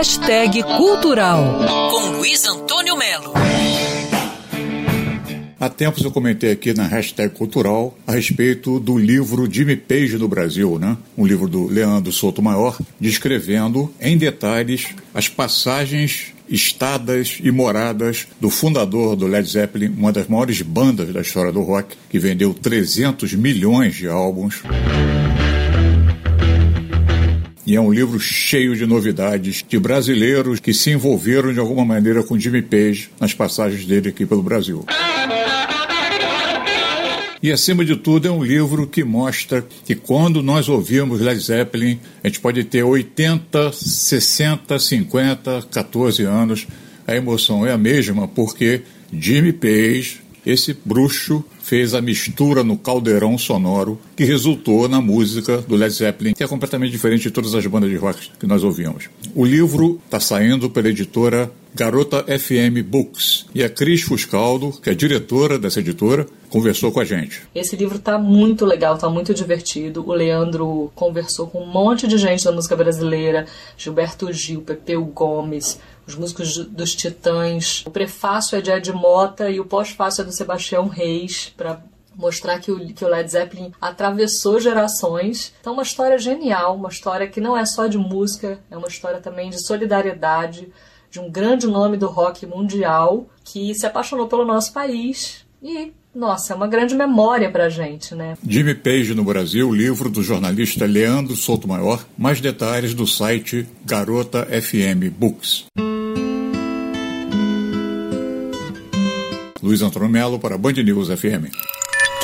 Hashtag Cultural com Luiz Antônio Melo. Há tempos eu comentei aqui na hashtag cultural a respeito do livro Jimmy Page no Brasil, né? um livro do Leandro Souto Maior, descrevendo em detalhes as passagens estadas e moradas do fundador do Led Zeppelin, uma das maiores bandas da história do rock, que vendeu 300 milhões de álbuns. E é um livro cheio de novidades de brasileiros que se envolveram de alguma maneira com Jimmy Page nas passagens dele aqui pelo Brasil. E, acima de tudo, é um livro que mostra que quando nós ouvimos Led Zeppelin, a gente pode ter 80, 60, 50, 14 anos, a emoção é a mesma, porque Jimmy Page, esse bruxo, fez a mistura no caldeirão sonoro que resultou na música do Led Zeppelin, que é completamente diferente de todas as bandas de rock que nós ouvimos. O livro está saindo pela editora Garota FM Books e a Cris Fuscaldo, que é diretora dessa editora, conversou com a gente. Esse livro está muito legal, está muito divertido. O Leandro conversou com um monte de gente da música brasileira, Gilberto Gil, Pepeu Gomes, os músicos dos Titãs. O prefácio é de Ed Mota e o pós-fácio é do Sebastião Reis, para mostrar que o, que o Led Zeppelin atravessou gerações. Então, uma história genial, uma história que não é só de música, é uma história também de solidariedade, de um grande nome do rock mundial que se apaixonou pelo nosso país e nossa, é uma grande memória pra gente, né? Jimmy Page no Brasil, livro do jornalista Leandro Souto Maior. Mais detalhes do site Garota FM Books. Luiz Antônio Melo para Band News FM.